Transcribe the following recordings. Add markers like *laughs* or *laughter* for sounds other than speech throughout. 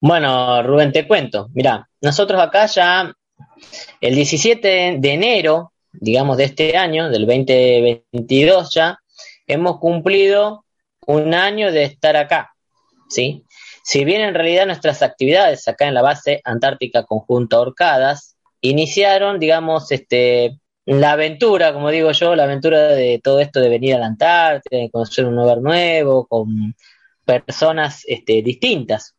Bueno, Rubén, te cuento. Mira, nosotros acá ya el 17 de enero, digamos, de este año, del 2022 ya, hemos cumplido un año de estar acá, ¿sí? Si bien en realidad nuestras actividades acá en la base Antártica Conjunta Orcadas iniciaron, digamos, este, la aventura, como digo yo, la aventura de todo esto de venir a la Antártida, de conocer un lugar nuevo, con personas este, distintas,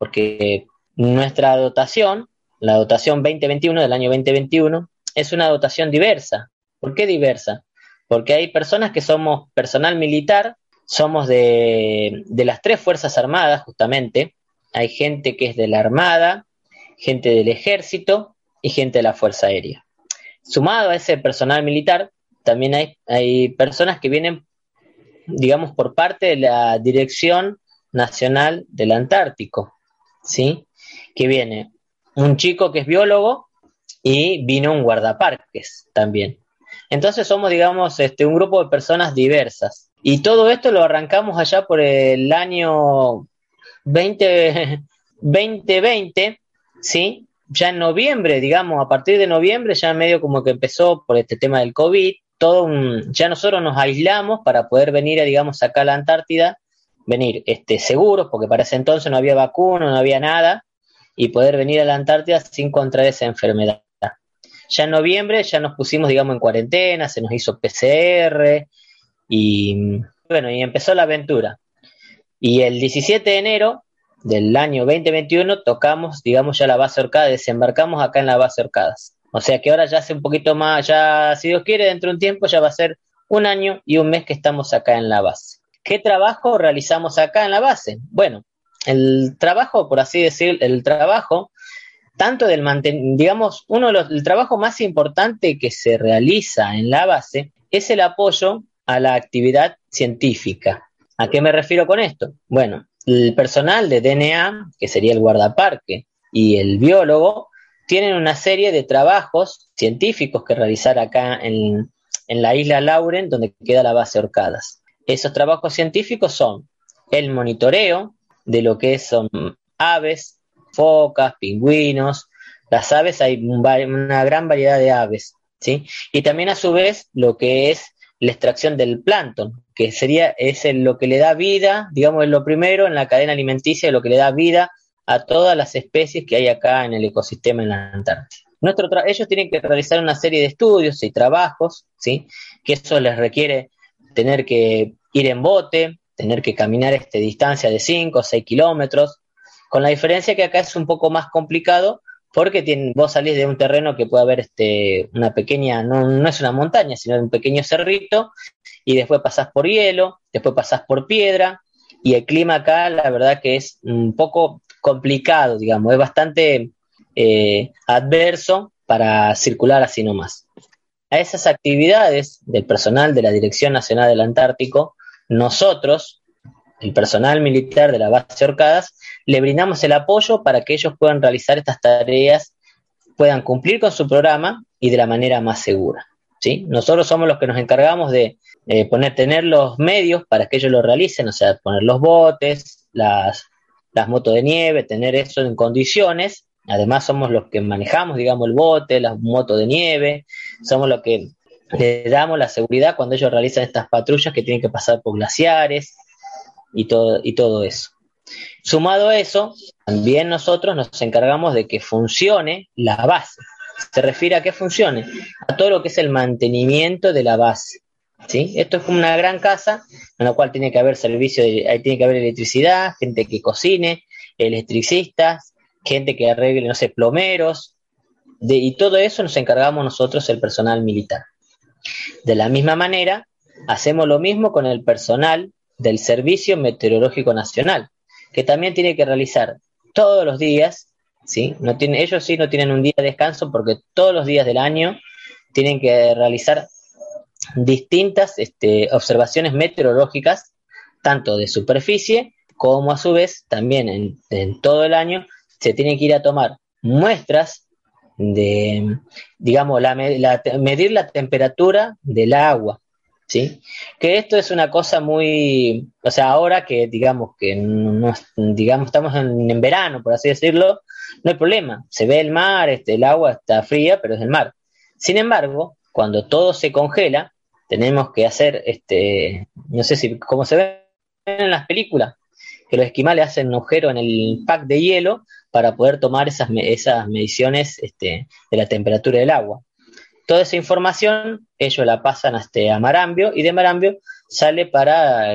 porque nuestra dotación, la dotación 2021 del año 2021, es una dotación diversa. ¿Por qué diversa? Porque hay personas que somos personal militar, somos de, las tres Fuerzas Armadas, justamente. Hay gente que es de la Armada, gente del Ejército y gente de la Fuerza Aérea. Sumado a ese personal militar, también hay, hay personas que vienen, digamos, por parte de la Dirección Nacional del Antártico, ¿sí? Que viene un chico que es biólogo y vino un guardaparques también. Entonces somos, digamos, este, un grupo de personas diversas. Y todo esto lo arrancamos allá por el año 20, 2020, *laughs* ¿sí? Ya en noviembre, digamos, a partir de noviembre, ya medio como que empezó por este tema del COVID, todo un, ya nosotros nos aislamos para poder venir, digamos, acá a la Antártida venir este, seguros, porque para ese entonces no había vacuna, no había nada, y poder venir a la Antártida sin contraer esa enfermedad. Ya en noviembre ya nos pusimos, digamos, en cuarentena, se nos hizo PCR y bueno, y empezó la aventura. Y el 17 de enero del año 2021 tocamos, digamos, ya la base Orcada, desembarcamos acá en la base Orcadas. O sea que ahora ya hace un poquito más, ya si Dios quiere, dentro de un tiempo ya va a ser un año y un mes que estamos acá en la base. ¿Qué trabajo realizamos acá en la base? Bueno, el trabajo, por así decir, el trabajo, tanto del mantenimiento, digamos, uno de los, el trabajo más importante que se realiza en la base es el apoyo a la actividad científica. ¿A qué me refiero con esto? Bueno, el personal de DNA, que sería el guardaparque, y el biólogo, tienen una serie de trabajos científicos que realizar acá en, en la isla Lauren, donde queda la base Orcadas. Esos trabajos científicos son el monitoreo de lo que son aves, focas, pingüinos. Las aves hay una gran variedad de aves, ¿sí? Y también a su vez lo que es la extracción del plancton, que sería es lo que le da vida, digamos, es lo primero en la cadena alimenticia, lo que le da vida a todas las especies que hay acá en el ecosistema en la Antártida. Nuestro ellos tienen que realizar una serie de estudios y trabajos, ¿sí? Que eso les requiere tener que ir en bote, tener que caminar este, distancia de 5 o 6 kilómetros, con la diferencia que acá es un poco más complicado porque vos salís de un terreno que puede haber este, una pequeña, no, no es una montaña, sino un pequeño cerrito, y después pasás por hielo, después pasás por piedra, y el clima acá la verdad que es un poco complicado, digamos, es bastante eh, adverso para circular así nomás. A esas actividades del personal de la Dirección Nacional del Antártico nosotros, el personal militar de la base Orcadas, le brindamos el apoyo para que ellos puedan realizar estas tareas, puedan cumplir con su programa y de la manera más segura. ¿sí? Nosotros somos los que nos encargamos de eh, poner, tener los medios para que ellos lo realicen, o sea, poner los botes, las, las motos de nieve, tener eso en condiciones. Además, somos los que manejamos, digamos, el bote, las motos de nieve, somos los que le damos la seguridad cuando ellos realizan estas patrullas que tienen que pasar por glaciares y todo, y todo eso. Sumado a eso, también nosotros nos encargamos de que funcione la base. Se refiere a que funcione, a todo lo que es el mantenimiento de la base. ¿sí? Esto es como una gran casa en la cual tiene que haber servicio, de, tiene que haber electricidad, gente que cocine, electricistas, gente que arregle, no sé, plomeros, de, y todo eso nos encargamos nosotros, el personal militar. De la misma manera, hacemos lo mismo con el personal del Servicio Meteorológico Nacional, que también tiene que realizar todos los días, ¿sí? No ellos sí no tienen un día de descanso porque todos los días del año tienen que realizar distintas este, observaciones meteorológicas, tanto de superficie como a su vez también en todo el año se tienen que ir a tomar muestras de, digamos, la, medir la temperatura del agua, ¿sí? Que esto es una cosa muy, o sea, ahora que digamos que no, digamos estamos en, verano, por así decirlo, no hay problema, se ve el mar, este, el agua está fría, pero es el mar. Sin embargo, cuando todo se congela, tenemos que hacer, este, no sé si, como se ve en las películas, que los esquimales hacen un agujero en el pack de hielo para poder tomar esas, esas mediciones este, de la temperatura del agua. Toda esa información ellos la pasan hasta a Marambio y de Marambio sale para,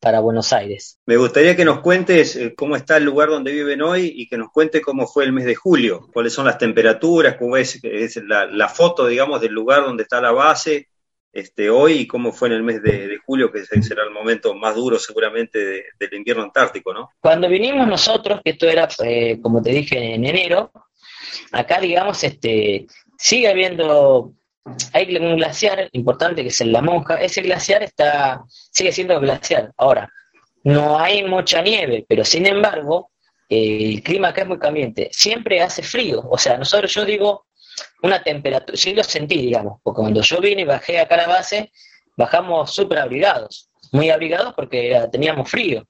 para Buenos Aires. Me gustaría que nos cuentes eh, cómo está el lugar donde viven hoy y que nos cuente cómo fue el mes de julio, cuáles son las temperaturas, cómo es, la, foto, digamos, del lugar donde está la base este, hoy y cómo fue en el mes de, julio, que será el momento más duro seguramente del invierno antártico, ¿no? Cuando vinimos nosotros, que esto era, eh, como te dije, en enero, acá, digamos, este, sigue habiendo, hay un glaciar importante que es el La Monja, ese glaciar está, sigue siendo glaciar. Ahora, no hay mucha nieve, pero sin embargo, el clima acá es muy cambiante, siempre hace frío, o sea, nosotros yo digo una temperatura, sí lo sentí, digamos, porque cuando yo vine y bajé acá a la base, bajamos súper abrigados, muy abrigados porque teníamos frío,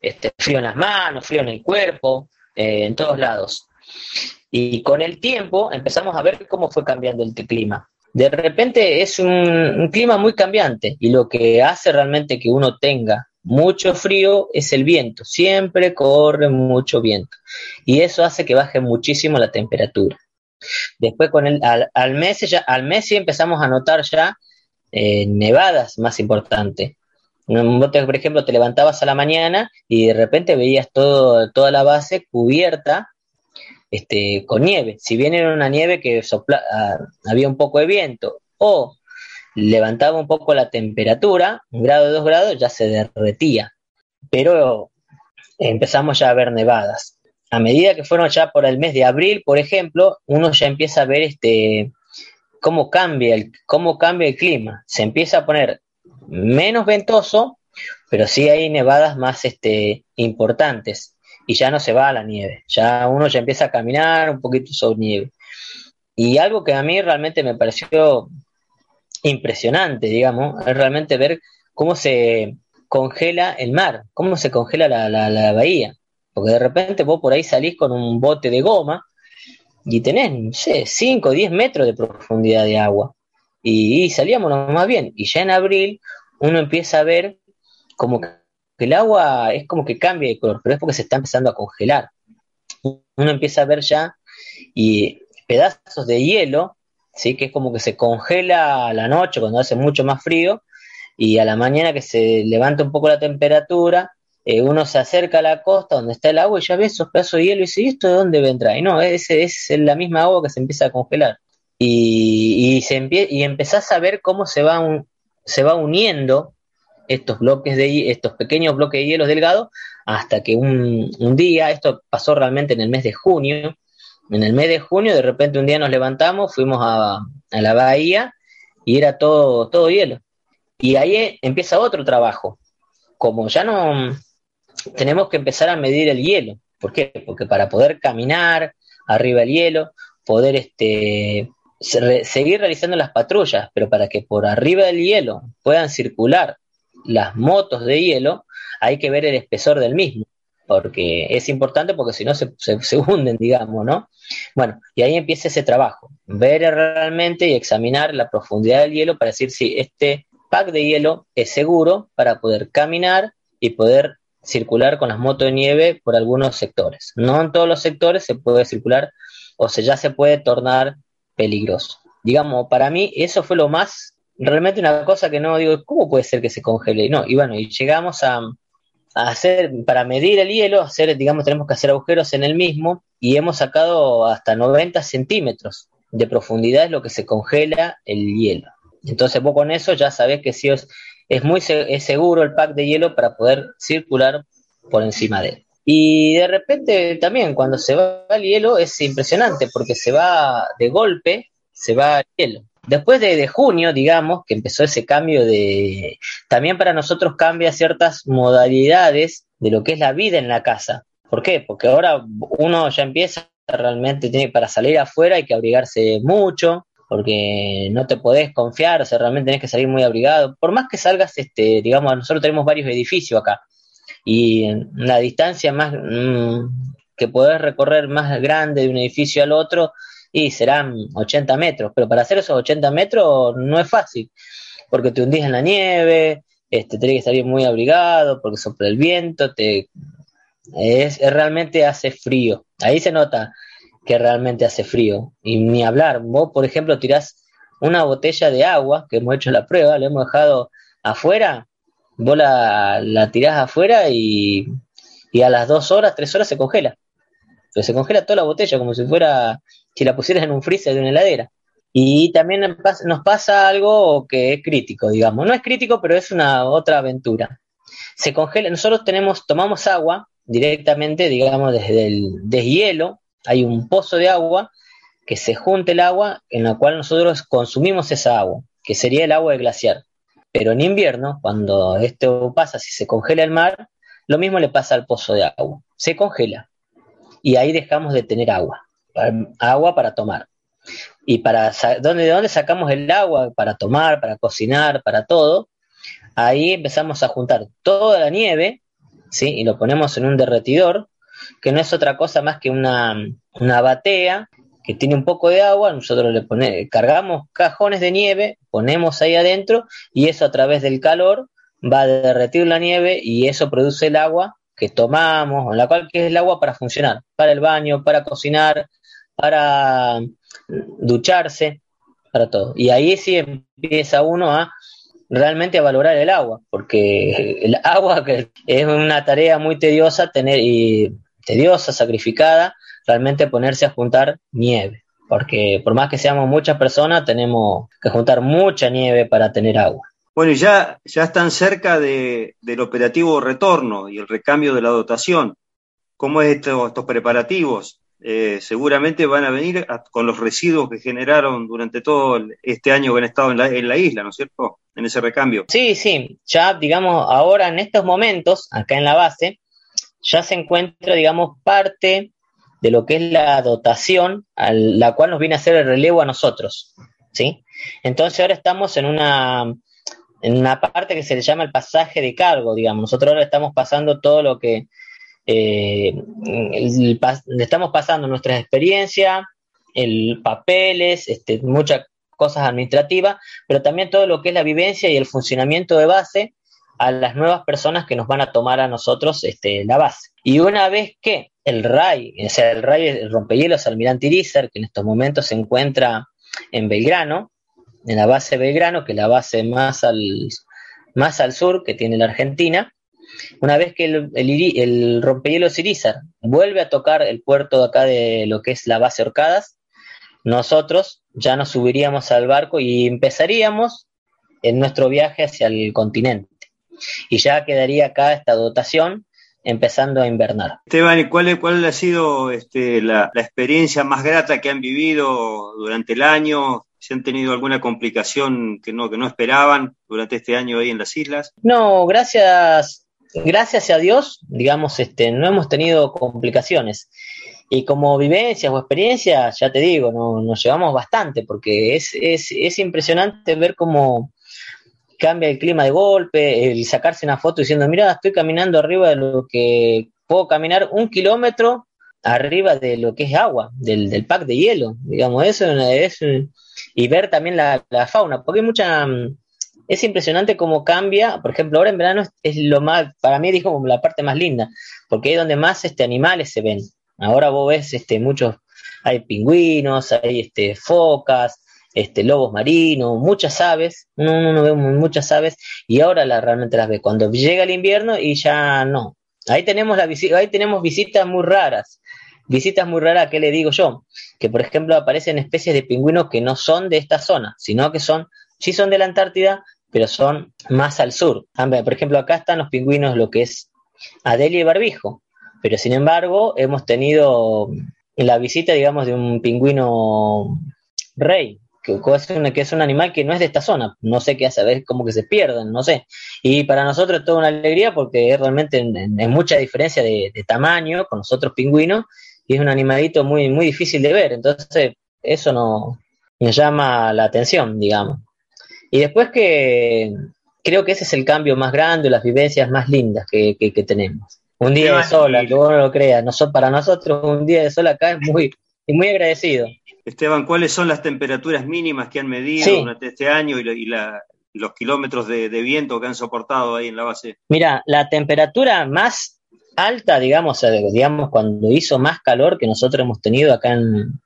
este, frío en las manos, frío en el cuerpo, eh, en todos lados. Y con el tiempo empezamos a ver cómo fue cambiando el clima. De repente es un, clima muy cambiante y lo que hace realmente que uno tenga mucho frío es el viento. Siempre corre mucho viento y eso hace que baje muchísimo la temperatura. Después con el, al, mes ya, al mes sí empezamos a notar ya eh, nevadas más importantes. por ejemplo, te levantabas a la mañana y de repente veías todo, toda la base cubierta este, con nieve. Si bien era una nieve que sopla, ah, había un poco de viento o levantaba un poco la temperatura, un grado, dos grados, ya se derretía. Pero empezamos ya a ver nevadas. A medida que fueron ya por el mes de abril, por ejemplo, uno ya empieza a ver este cómo cambia el, cómo cambia el clima. Se empieza a poner menos ventoso, pero sí hay nevadas más este, importantes y ya no se va a la nieve, ya uno ya empieza a caminar un poquito sobre nieve. Y algo que a mí realmente me pareció impresionante, digamos, es realmente ver cómo se congela el mar, cómo se congela la, bahía. Porque de repente vos por ahí salís con un bote de goma y tenés, no sé, 5 o 10 metros de profundidad de agua. Y, y salíamos más bien. Y ya en abril uno empieza a ver como que el agua es como que cambia de color, pero es porque se está empezando a congelar. Uno empieza a ver ya y pedazos de hielo, ¿sí? que es como que se congela a la noche cuando hace mucho más frío, y a la mañana que se levanta un poco la temperatura, eh, uno se acerca a la costa donde está el agua y ya ve esos pedazos de hielo y dice, ¿y esto de dónde vendrá? Y no, es, es la misma agua que se empieza a congelar. Y, se y empezás a ver cómo se va, se va uniendo estos bloques de estos pequeños bloques de hielo delgados hasta que un, día, esto pasó realmente en el mes de junio, en el mes de junio de repente un día nos levantamos, fuimos a, la bahía y era todo, todo hielo. Y ahí empieza otro trabajo. Como ya no tenemos que empezar a medir el hielo. ¿Por qué? Porque para poder caminar arriba del hielo, poder este, seguir realizando las patrullas, pero para que por arriba del hielo puedan circular las motos de hielo, hay que ver el espesor del mismo, porque es importante porque si no se, se, hunden, digamos, ¿no? Bueno, y ahí empieza ese trabajo, ver realmente y examinar la profundidad del hielo para decir si este pack de hielo es seguro para poder caminar y poder circular con las motos de nieve por algunos sectores. No en todos los sectores se puede circular o se ya se puede tornar peligroso. Digamos, para mí eso fue lo más realmente una cosa que no digo, ¿cómo puede ser que se congele? No, y bueno, y llegamos a, hacer, para medir el hielo, hacer, digamos, tenemos que hacer agujeros en el mismo y hemos sacado hasta 90 centímetros de profundidad es lo que se congela el hielo. Entonces vos con eso ya sabés que sí es, es muy es seguro el pack de hielo para poder circular por encima de él. Y de repente también cuando se va el hielo es impresionante porque se va de golpe, se va el hielo. Después de, junio, digamos, que empezó ese cambio de... También para nosotros cambia ciertas modalidades de lo que es la vida en la casa. ¿Por qué? Porque ahora uno ya empieza realmente, tiene para salir afuera hay que abrigarse mucho, porque no te podés confiar, o sea, realmente tenés que salir muy abrigado. Por más que salgas, este, digamos, nosotros tenemos varios edificios acá, y la distancia más mm, que podés recorrer más grande de un edificio al otro, y serán 80 metros, pero para hacer esos 80 metros no es fácil, porque te hundís en la nieve, este, tenés que salir muy abrigado, porque sopla el viento, te es, realmente hace frío. Ahí se nota que realmente hace frío. Y ni hablar, vos por ejemplo tirás una botella de agua, que hemos hecho la prueba, la hemos dejado afuera, vos la, la tirás afuera y, y, a las dos horas, tres horas se congela. Pero se congela toda la botella como si fuera, si la pusieras en un freezer de una heladera. Y también nos pasa algo que es crítico, digamos. No es crítico, pero es una otra aventura. Se congela, nosotros tenemos, tomamos agua directamente, digamos, desde el deshielo, hay un pozo de agua que se junta el agua en la cual nosotros consumimos esa agua, que sería el agua de glaciar. Pero en invierno, cuando esto pasa, si se congela el mar, lo mismo le pasa al pozo de agua, se congela y ahí dejamos de tener agua, agua para tomar. Y para ¿dónde, de dónde sacamos el agua para tomar, para cocinar, para todo, ahí empezamos a juntar toda la nieve ¿sí? Y lo ponemos en un derretidor, que no es otra cosa más que una, una batea que tiene un poco de agua, nosotros le ponemos, cargamos cajones de nieve, ponemos ahí adentro y eso a través del calor va a derretir la nieve y eso produce el agua que tomamos, en la cual que es el agua para funcionar, para el baño, para cocinar, para ducharse, para todo. Y ahí sí empieza uno a realmente a valorar el agua, porque el agua que es una tarea muy tediosa tener y tediosa, sacrificada, realmente ponerse a juntar nieve, porque por más que seamos muchas personas, tenemos que juntar mucha nieve para tener agua. Bueno, y ya, ya están cerca de, del operativo retorno y el recambio de la dotación. ¿Cómo es estos preparativos? Eh, seguramente van a venir con los residuos que generaron durante todo este año que han estado en la, en la isla, ¿no es cierto? En ese recambio. Sí, sí, ya digamos ahora en estos momentos, acá en la base, ya se encuentra, digamos, parte de lo que es la dotación a la cual nos viene a hacer el relevo a nosotros, ¿sí? Entonces ahora estamos en una, en una parte que se le llama el pasaje de cargo, digamos. Nosotros ahora estamos pasando todo lo que eh, estamos pasando nuestra experiencia, el papeles, este, muchas cosas administrativas, pero también todo lo que es la vivencia y el funcionamiento de base a las nuevas personas que nos van a tomar a nosotros este, la base. Y una vez que el RAI, o sea, el RAI, el rompehielos Almirante Irizar, que en estos momentos se encuentra en Belgrano, en la base Belgrano, que es la base más al, más al sur que tiene la Argentina, una vez que el, el, rompehielos Irizar vuelve a tocar el puerto de acá de lo que es la base Orcadas, nosotros ya nos subiríamos al barco y empezaríamos en nuestro viaje hacia el continente. Y ya quedaría acá esta dotación empezando a invernar. Esteban, cuál, cuál ha sido este, la, la, experiencia más grata que han vivido durante el año? ¿Se han tenido alguna complicación que no, que no esperaban durante este año ahí en las islas? No, gracias gracias a Dios, digamos, este, no hemos tenido complicaciones. Y como vivencias o experiencias, ya te digo, no, nos llevamos bastante, porque es, es, es impresionante ver cómo cambia el clima de golpe, el sacarse una foto diciendo, mira, estoy caminando arriba de lo que puedo caminar un kilómetro arriba de lo que es agua, del, del pack de hielo, digamos, eso es, y ver también la, la fauna, porque hay mucha, es impresionante cómo cambia, por ejemplo, ahora en verano es, lo más, para mí dijo como la parte más linda, porque es donde más este, animales se ven. Ahora vos ves este, muchos, hay pingüinos, hay este, focas, este, lobos marinos, muchas aves, uno, uno muchas aves y ahora la, realmente las ve. Cuando llega el invierno y ya no. Ahí tenemos, la ahí tenemos visitas muy raras. Visitas muy raras, ¿qué le digo yo? Que por ejemplo aparecen especies de pingüinos que no son de esta zona, sino que son, sí son de la Antártida, pero son más al sur. Por ejemplo, acá están los pingüinos, lo que es Adelia y Barbijo, pero sin embargo hemos tenido la visita, digamos, de un pingüino rey, que es, un, que es un animal que no es de esta zona, no sé qué hace, a ver cómo que se pierden, no sé. Y para nosotros es toda una alegría porque es realmente es mucha diferencia de, de, tamaño con los otros pingüinos y es un animalito muy, muy difícil de ver, entonces eso no, me llama la atención, digamos. Y después que creo que ese es el cambio más grande, las vivencias más lindas que, tenemos. Un día de sol, que uno lo crea, para nosotros un día de sol acá es muy, muy agradecido. Esteban, ¿cuáles son las temperaturas mínimas que han medido durante este año y, los kilómetros de, viento que han soportado ahí en la base? Mira, la temperatura más alta, digamos, eh, digamos, cuando hizo más calor que nosotros hemos tenido acá en,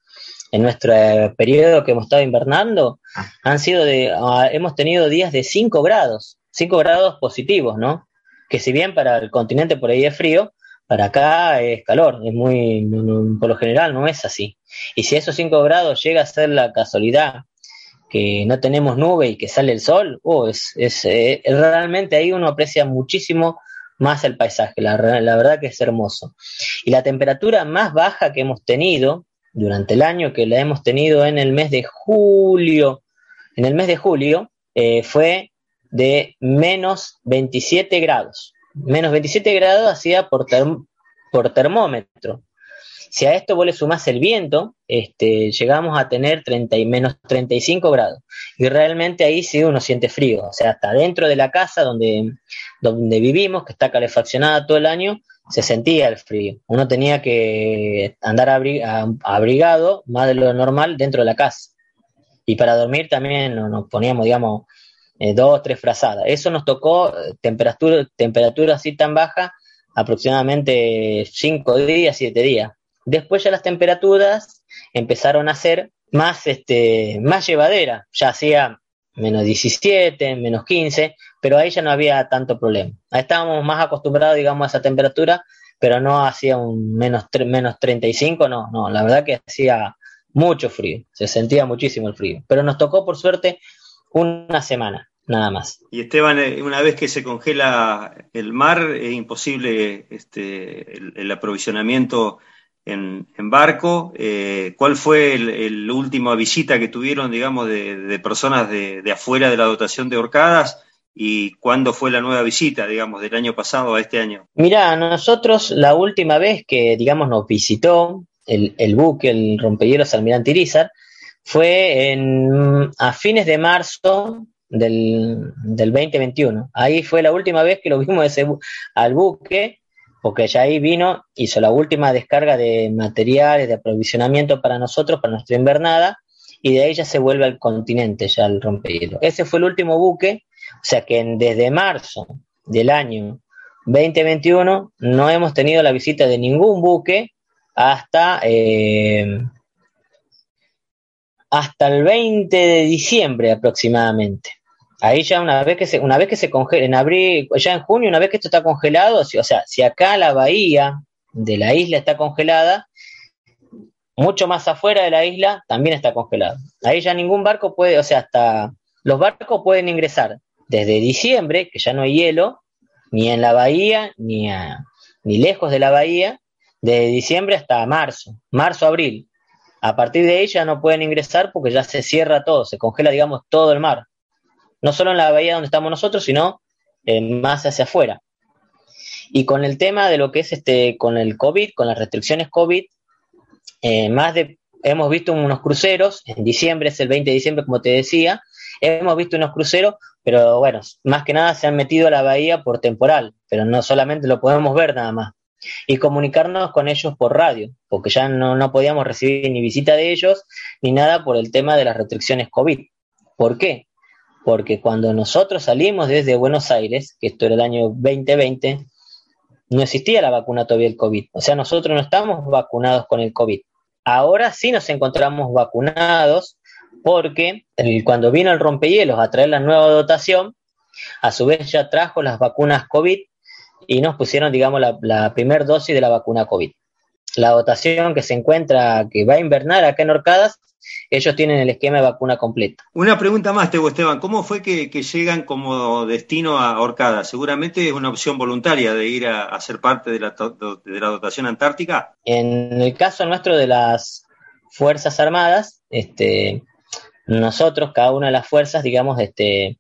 en nuestro eh, periodo que hemos estado invernando, han sido de, ah, hemos tenido días de 5 grados, 5 grados positivos, ¿no? Que si bien para el continente por ahí es frío, para acá es calor, es muy, por lo general no es así. Y si esos 5 grados llega a ser la casualidad que no tenemos nube y que sale el sol, oh, es, es eh, realmente ahí uno aprecia muchísimo más el paisaje, la, la, verdad que es hermoso. Y la temperatura más baja que hemos tenido durante el año, que la hemos tenido en el mes de julio, en el mes de julio eh, fue de menos 27 grados. Menos 27 grados hacía por, por termómetro. Si a esto vos le sumás el viento, este, llegamos a tener 30 y menos 35 grados. Y realmente ahí sí uno siente frío. O sea, hasta dentro de la casa donde, donde vivimos, que está calefaccionada todo el año, se sentía el frío. Uno tenía que andar abrigado más de lo normal dentro de la casa. Y para dormir también nos poníamos, digamos, eh, dos, tres frazadas. Eso nos tocó eh, temperatura, así tan baja, aproximadamente cinco días, siete días. Después ya las temperaturas empezaron a ser más, este, más llevaderas, ya hacía menos 17, menos 15, pero ahí ya no había tanto problema. Ahí estábamos más acostumbrados, digamos, a esa temperatura, pero no hacía un menos, menos 35, no, no, la verdad que hacía mucho frío, se sentía muchísimo el frío, pero nos tocó por suerte una semana, nada más. Y Esteban, eh, una vez que se congela el mar, es imposible este, el aprovisionamiento en, barco. Eh, ¿Cuál fue la última visita que tuvieron, digamos, de, personas de, afuera de la dotación de Orcadas? ¿Y cuándo fue la nueva visita, digamos, del año pasado a este año? Mira, nosotros la última vez que, digamos, nos visitó el, buque, el rompehielos Almirante Irizar, fue en, a fines de marzo del, del 2021. Ahí fue la última vez que lo vimos ese, al buque porque ya ahí vino, hizo la última descarga de materiales, de aprovisionamiento para nosotros, para nuestra invernada, y de ahí ya se vuelve al continente, ya al rompehielos. Ese fue el último buque, o sea que desde marzo del año 2021 no hemos tenido la visita de ningún buque hasta, eh, hasta el 20 de diciembre aproximadamente. Ahí ya una vez que se, una vez que se congela, en abril, ya en junio, una vez que esto está congelado, o sea, si acá la bahía de la isla está congelada, mucho más afuera de la isla también está congelado. Ahí ya ningún barco puede, o sea, hasta los barcos pueden ingresar desde diciembre, que ya no hay hielo, ni en la bahía, ni, ni lejos de la bahía, desde diciembre hasta marzo, marzo-abril. A partir de ahí ya no pueden ingresar porque ya se cierra todo, se congela, digamos, todo el mar no solo en la bahía donde estamos nosotros, sino eh, más hacia afuera. Y con el tema de lo que es este, con el COVID, con las restricciones COVID, eh, más de, hemos visto unos cruceros, en diciembre, es el 20 de diciembre, como te decía, hemos visto unos cruceros, pero bueno, más que nada se han metido a la bahía por temporal, pero no solamente lo podemos ver nada más. Y comunicarnos con ellos por radio, porque ya no, no podíamos recibir ni visita de ellos, ni nada por el tema de las restricciones COVID. ¿Por qué? porque cuando nosotros salimos desde Buenos Aires, que esto era el año 2020, no existía la vacuna todavía del COVID. O sea, nosotros no estamos vacunados con el COVID. Ahora sí nos encontramos vacunados porque cuando vino el rompehielos a traer la nueva dotación, a su vez ya trajo las vacunas COVID y nos pusieron, digamos, la, la primera dosis de la vacuna COVID. La dotación que se encuentra, que va a invernar acá en Orcadas, ellos tienen el esquema de vacuna completa. Una pregunta más, Tebo Esteban, ¿cómo fue que, llegan como destino a Orcada? Seguramente es una opción voluntaria de ir a, ser parte de la, de la, dotación antártica. En el caso nuestro de las Fuerzas Armadas, este, nosotros, cada una de las fuerzas, digamos, este,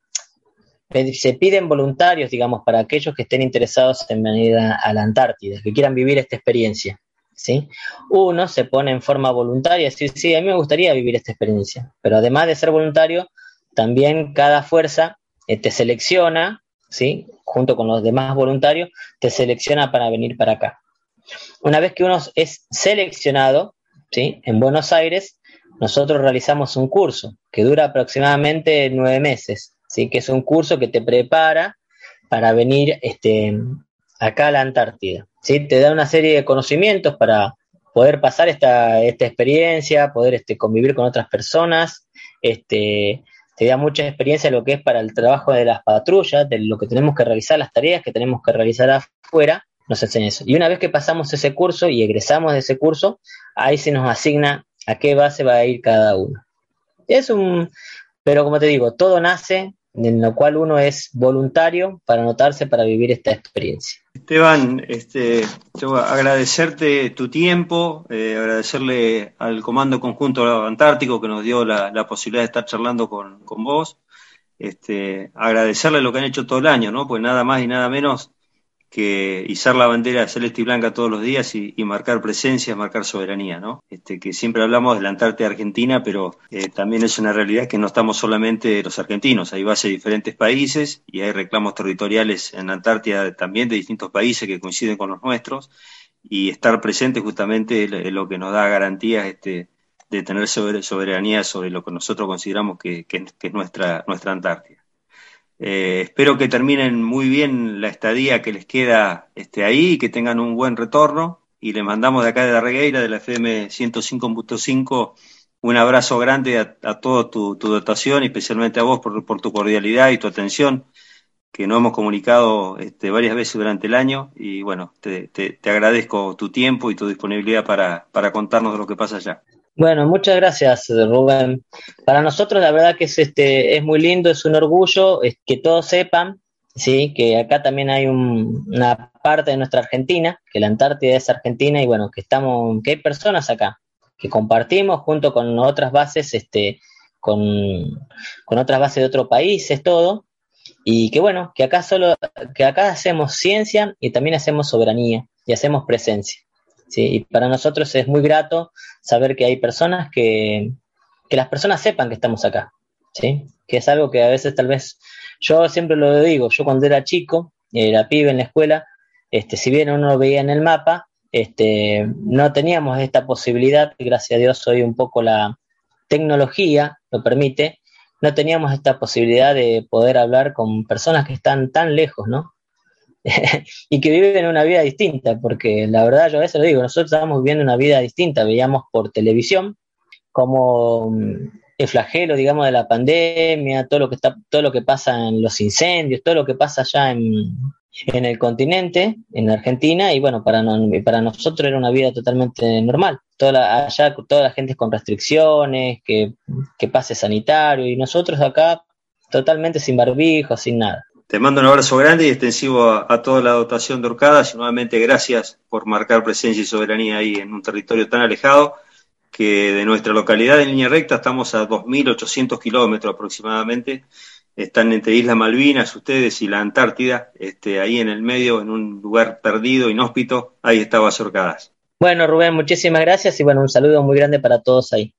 se piden voluntarios, digamos, para aquellos que estén interesados en venir a, la Antártida, que quieran vivir esta experiencia. ¿sí? Uno se pone en forma voluntaria, decir, sí, a mí me gustaría vivir esta experiencia, pero además de ser voluntario, también cada fuerza eh, te selecciona, ¿sí? Junto con los demás voluntarios, te selecciona para venir para acá. Una vez que uno es seleccionado, ¿sí? En Buenos Aires, nosotros realizamos un curso que dura aproximadamente nueve meses, ¿sí? Que es un curso que te prepara para venir este, acá a la Antártida. ¿sí? Te da una serie de conocimientos para poder pasar esta, esta experiencia, poder este, convivir con otras personas, este, te da mucha experiencia lo que es para el trabajo de las patrullas, de lo que tenemos que realizar, las tareas que tenemos que realizar afuera, nos enseña eso. Y una vez que pasamos ese curso y egresamos de ese curso, ahí se nos asigna a qué base va a ir cada uno. Es un, pero como te digo, todo nace en lo cual uno es voluntario para anotarse para vivir esta experiencia. Esteban, este, agradecerte tu tiempo, eh, agradecerle al Comando Conjunto Antártico que nos dio la, posibilidad de estar charlando con, vos, este, agradecerle lo que han hecho todo el año, ¿no? Pues nada más y nada menos que izar la bandera celeste y blanca todos los días y, marcar presencia, marcar soberanía, ¿no? Este, que siempre hablamos de la Antártida Argentina, pero eh, también es una realidad que no estamos solamente los argentinos, hay bases de diferentes países y hay reclamos territoriales en la Antártida también de distintos países que coinciden con los nuestros y estar presente justamente es lo que nos da garantías este, de tener soberanía sobre lo que nosotros consideramos que, que es nuestra, nuestra Antártida. Eh, espero que terminen muy bien la estadía que les queda este, ahí y que tengan un buen retorno. Y le mandamos de acá de la Regueira, de la FM 105.5, un abrazo grande a, toda tu, dotación y especialmente a vos por, tu cordialidad y tu atención, que nos hemos comunicado este, varias veces durante el año. Y bueno, te, agradezco tu tiempo y tu disponibilidad para, para contarnos lo que pasa allá. Bueno, muchas gracias, Rubén. Para nosotros la verdad que es este es muy lindo, es un orgullo que todos sepan, sí, que acá también hay una parte de nuestra Argentina, que la Antártida es Argentina y bueno, que estamos, que hay personas acá que compartimos junto con otras bases, este, con, con otras bases de otros países, todo, y que bueno, que acá solo, que acá hacemos ciencia y también hacemos soberanía y hacemos presencia. ¿Sí? Y para nosotros es muy grato saber que hay personas que, que las personas sepan que estamos acá, ¿sí? Que es algo que a veces tal vez, yo siempre lo digo, yo cuando era chico, era pibe en la escuela, este, si bien uno lo veía en el mapa, este, no teníamos esta posibilidad, gracias a Dios hoy un poco la tecnología lo permite, no teníamos esta posibilidad de poder hablar con personas que están tan lejos, ¿no? *laughs* y que viven una vida distinta, porque la verdad yo a veces lo digo, nosotros estamos viviendo una vida distinta, veíamos por televisión como mm, el flagelo, digamos, de la pandemia, todo lo que está, todo lo que pasa en los incendios, todo lo que pasa allá en, en el continente, en Argentina, y bueno, para, para nosotros era una vida totalmente normal. Toda allá toda la gente con restricciones, que, que pase sanitario, y nosotros acá totalmente sin barbijo, sin nada. Te mando un abrazo grande y extensivo a, toda la dotación de Orcadas y nuevamente gracias por marcar presencia y soberanía ahí en un territorio tan alejado que de nuestra localidad en línea recta estamos a 2.800 kilómetros aproximadamente. Están entre Islas Malvinas, ustedes y la Antártida, este, ahí en el medio, en un lugar perdido, inhóspito. Ahí estaba Orcadas. Bueno, Rubén, muchísimas gracias y bueno, un saludo muy grande para todos ahí.